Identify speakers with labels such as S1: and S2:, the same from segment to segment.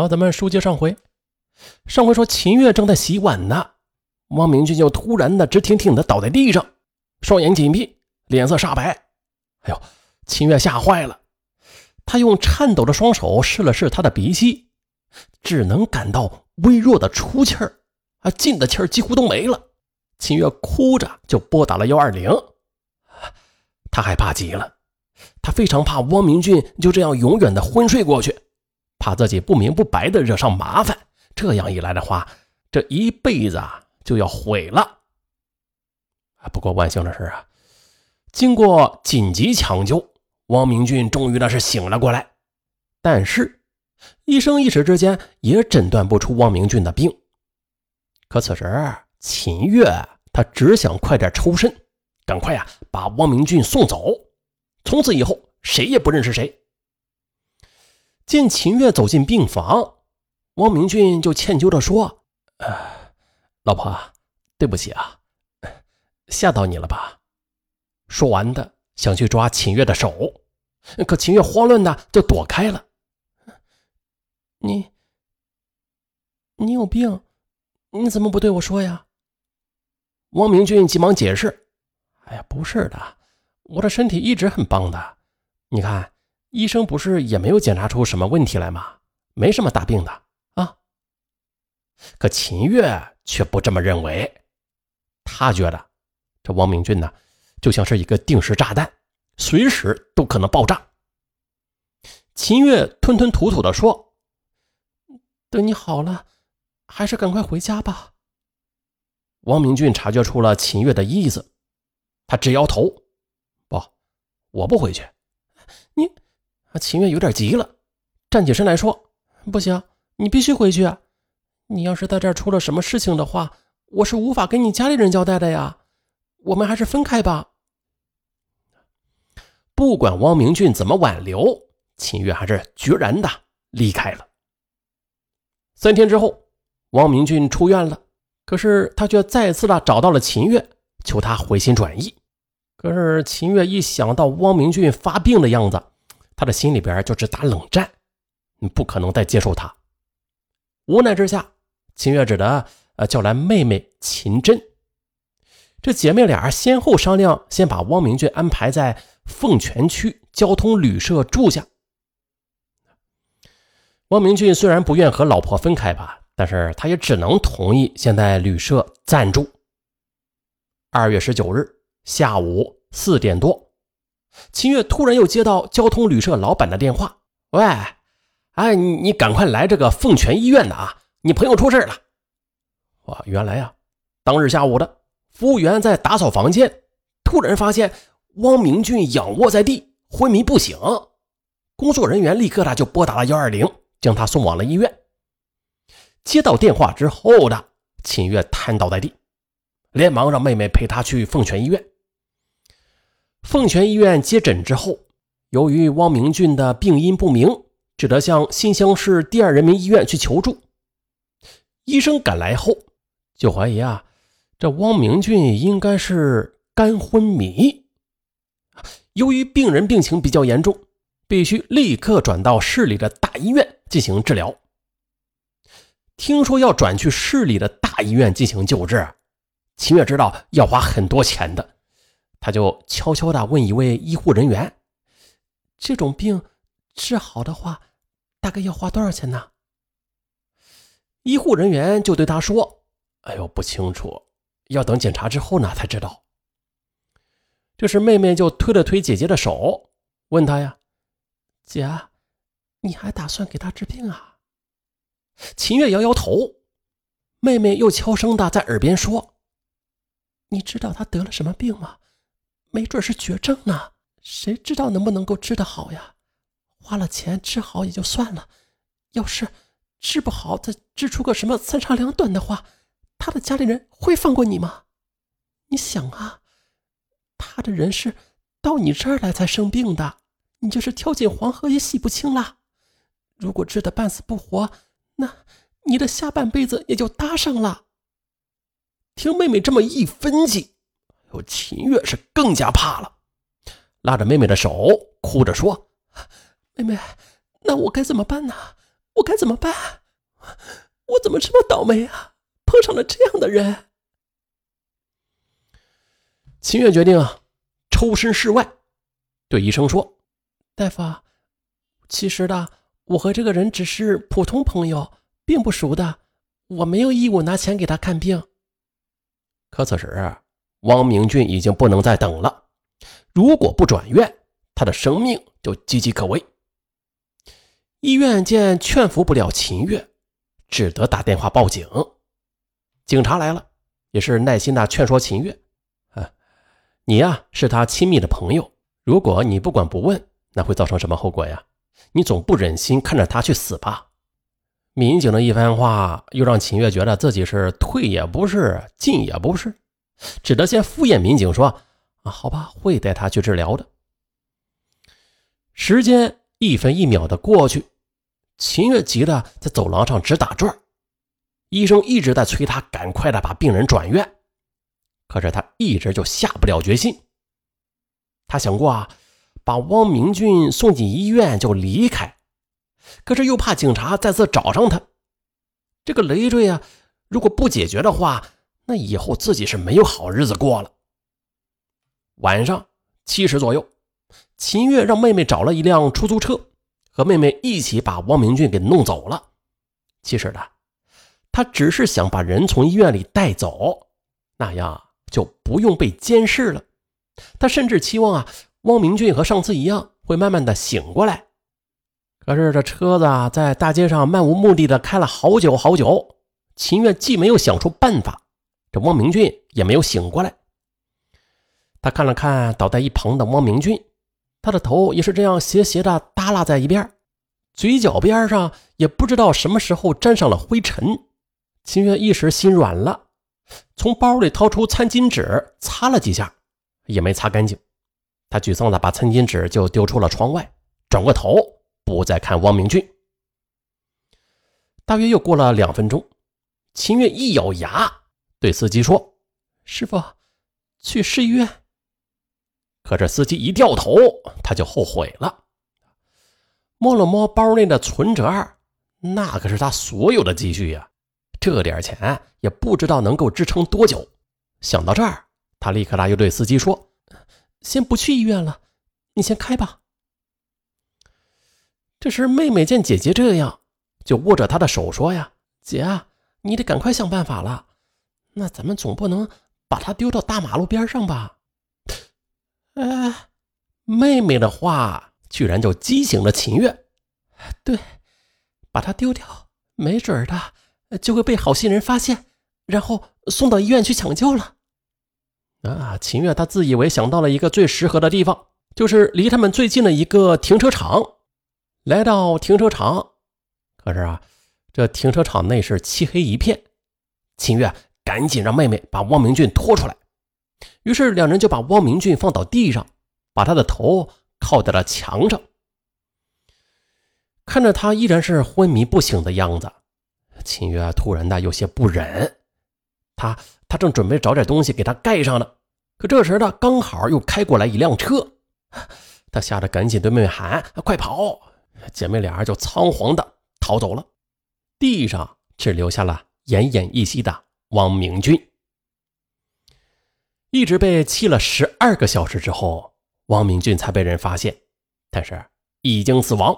S1: 好，咱们书接上回。上回说秦月正在洗碗呢，汪明俊就突然的直挺挺的倒在地上，双眼紧闭，脸色煞白。哎呦，秦月吓坏了，他用颤抖的双手试了试他的鼻息，只能感到微弱的出气儿，啊，进的气儿几乎都没了。秦月哭着就拨打了幺二零，他害怕极了，他非常怕汪明俊就这样永远的昏睡过去，怕自己不明不白的惹上麻烦。这样一来的话，这一辈子啊就要毁了。不过万幸的是啊，经过紧急抢救，汪明俊终于那是醒了过来。但是，医生一时之间也诊断不出汪明俊的病。可此时，秦月他只想快点抽身，赶快呀把汪明俊送走。从此以后，谁也不认识谁。见秦月走进病房。汪明俊就歉疚地说：“呃，老婆，对不起啊，吓到你了吧？”说完的想去抓秦月的手，可秦月慌乱的就躲开了。你，你有病？你怎么不对我说呀？汪明俊急忙解释：“哎呀，不是的，我的身体一直很棒的。你看，医生不是也没有检查出什么问题来吗？没什么大病的啊。”可秦月却不这么认为，他觉得这汪明俊呢，就像是一个定时炸弹，随时都可能爆炸。秦月吞吞吐吐地说：“等你好了，还是赶快回家吧。”汪明俊察觉出了秦月的意思，他直摇头：“不，我不回去。”啊，秦月有点急了，站起身来说：“不行，你必须回去。”你要是在这儿出了什么事情的话，我是无法跟你家里人交代的呀。我们还是分开吧。不管汪明俊怎么挽留，秦月还是决然的离开了。三天之后，汪明俊出院了，可是他却再次的找到了秦月，求他回心转意。可是秦月一想到汪明俊发病的样子，他的心里边就直打冷战，你不可能再接受他。无奈之下。秦月只得呃叫来妹妹秦真，这姐妹俩先后商量，先把汪明俊安排在凤泉区交通旅社住下。汪明俊虽然不愿和老婆分开吧，但是他也只能同意先在旅社暂住。二月十九日下午四点多，秦月突然又接到交通旅社老板的电话：“喂，哎，你你赶快来这个凤泉医院的啊！”你朋友出事了，哇！原来呀，当日下午的服务员在打扫房间，突然发现汪明俊仰卧在地，昏迷不醒。工作人员立刻的就拨打了幺二零，将他送往了医院。接到电话之后的秦月瘫倒在地，连忙让妹妹陪他去凤泉医院。凤泉医院接诊之后，由于汪明俊的病因不明，只得向新乡市第二人民医院去求助。医生赶来后，就怀疑啊，这汪明俊应该是肝昏迷。由于病人病情比较严重，必须立刻转到市里的大医院进行治疗。听说要转去市里的大医院进行救治，秦月知道要花很多钱的，他就悄悄地问一位医护人员：“这种病治好的话，大概要花多少钱呢？”医护人员就对他说：“哎呦，不清楚，要等检查之后呢才知道。”这时，妹妹就推了推姐姐的手，问她呀：“姐，你还打算给他治病啊？”秦月摇摇头。妹妹又悄声的在耳边说：“你知道他得了什么病吗？没准是绝症呢，谁知道能不能够治得好呀？花了钱治好也就算了，要是……”治不好，再治出个什么三长两短的话，他的家里人会放过你吗？你想啊，他的人是到你这儿来才生病的，你就是跳进黄河也洗不清了。如果治得半死不活，那你的下半辈子也就搭上了。听妹妹这么一分析，有秦月是更加怕了，拉着妹妹的手，哭着说：“妹妹，那我该怎么办呢？”我该怎么办？我怎么这么倒霉啊？碰上了这样的人。秦月决定啊，抽身事外，对医生说：“大夫，其实的，我和这个人只是普通朋友，并不熟的，我没有义务拿钱给他看病。”可此时，汪明俊已经不能再等了。如果不转院，他的生命就岌岌可危。医院见劝服不了秦月，只得打电话报警。警察来了，也是耐心的劝说秦月：“啊，你呀是他亲密的朋友，如果你不管不问，那会造成什么后果呀？你总不忍心看着他去死吧？”民警的一番话，又让秦月觉得自己是退也不是，进也不是，只得先敷衍民警说：“啊，好吧，会带他去治疗的。”时间一分一秒的过去，秦月急得在走廊上直打转。医生一直在催他赶快的把病人转院，可是他一直就下不了决心。他想过啊，把汪明俊送进医院就离开，可是又怕警察再次找上他。这个累赘啊，如果不解决的话，那以后自己是没有好日子过了。晚上七时左右。秦月让妹妹找了一辆出租车，和妹妹一起把汪明俊给弄走了。其实呢，他只是想把人从医院里带走，那样就不用被监视了。他甚至期望啊，汪明俊和上次一样会慢慢的醒过来。可是这车子啊在大街上漫无目的的开了好久好久，秦月既没有想出办法，这汪明俊也没有醒过来。他看了看倒在一旁的汪明俊。他的头也是这样斜斜的耷拉在一边，嘴角边上也不知道什么时候沾上了灰尘。秦月一时心软了，从包里掏出餐巾纸擦了几下，也没擦干净。他沮丧的把餐巾纸就丢出了窗外，转过头不再看汪明俊。大约又过了两分钟，秦月一咬牙对司机说：“师傅，去市医院。”可这司机一掉头，他就后悔了。摸了摸包内的存折，那可是他所有的积蓄呀，这点钱也不知道能够支撑多久。想到这儿，他立刻他又对司机说：“先不去医院了，你先开吧。”这时，妹妹见姐姐这样，就握着她的手说：“呀，姐，你得赶快想办法了。那咱们总不能把他丢到大马路边上吧？”哎，妹妹的话居然就激醒了秦月。对，把他丢掉，没准儿的就会被好心人发现，然后送到医院去抢救了。啊，秦月他自以为想到了一个最适合的地方，就是离他们最近的一个停车场。来到停车场，可是啊，这停车场内是漆黑一片。秦月赶紧让妹妹把汪明俊拖出来。于是两人就把汪明俊放到地上，把他的头靠在了墙上。看着他依然是昏迷不醒的样子，秦月突然的有些不忍。他他正准备找点东西给他盖上呢，可这时呢，刚好又开过来一辆车，他吓得赶紧对妹妹喊：“快跑！”姐妹俩就仓皇的逃走了。地上只留下了奄奄一息的汪明俊。一直被气了十二个小时之后，汪明俊才被人发现，但是已经死亡。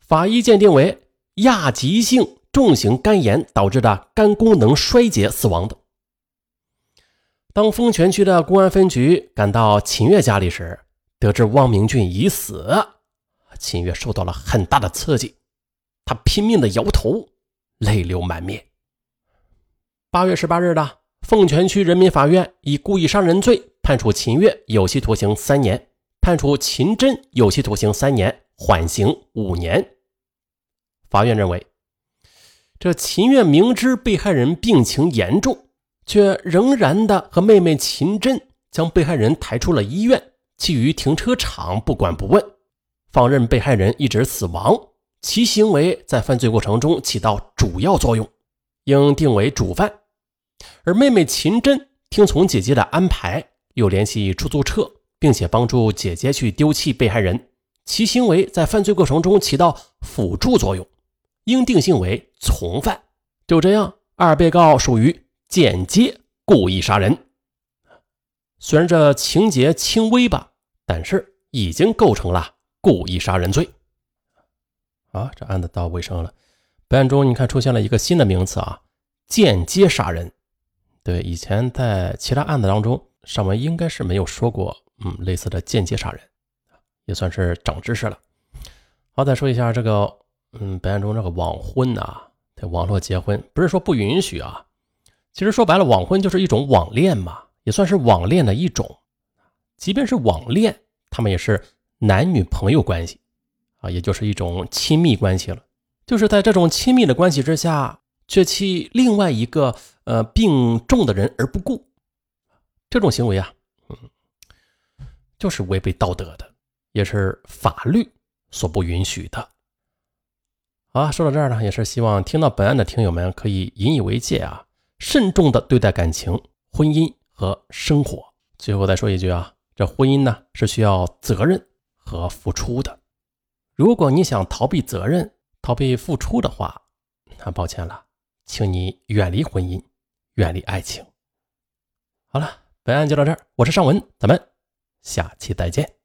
S1: 法医鉴定为亚急性重型肝炎导致的肝功能衰竭死亡的。当丰泉区的公安分局赶到秦月家里时，得知汪明俊已死，秦月受到了很大的刺激，他拼命的摇头，泪流满面。八月十八日的。凤泉区人民法院以故意伤人罪判处秦月有期徒刑三年，判处秦真有期徒刑三年，缓刑五年。法院认为，这秦月明知被害人病情严重，却仍然的和妹妹秦真将被害人抬出了医院，弃于停车场不管不问，放任被害人一直死亡，其行为在犯罪过程中起到主要作用，应定为主犯。而妹妹秦真听从姐姐的安排，又联系出租车，并且帮助姐姐去丢弃被害人，其行为在犯罪过程中起到辅助作用，应定性为从犯。就这样，二被告属于间接故意杀人。虽然这情节轻微吧，但是已经构成了故意杀人罪。啊，这案子到尾声了。本案中，你看出现了一个新的名词啊，间接杀人。对，以前在其他案子当中，上文应该是没有说过，嗯，类似的间接杀人，也算是长知识了。好，再说一下这个，嗯，本案中这个网婚呐，在网络结婚，不是说不允许啊，其实说白了，网婚就是一种网恋嘛，也算是网恋的一种。即便是网恋，他们也是男女朋友关系啊，也就是一种亲密关系了。就是在这种亲密的关系之下，却弃另外一个。呃，病重的人而不顾，这种行为啊，嗯，就是违背道德的，也是法律所不允许的。好，说到这儿呢，也是希望听到本案的听友们可以引以为戒啊，慎重的对待感情、婚姻和生活。最后再说一句啊，这婚姻呢是需要责任和付出的。如果你想逃避责任、逃避付出的话，那抱歉了，请你远离婚姻。远离爱情。好了，本案就到这儿，我是尚文，咱们下期再见。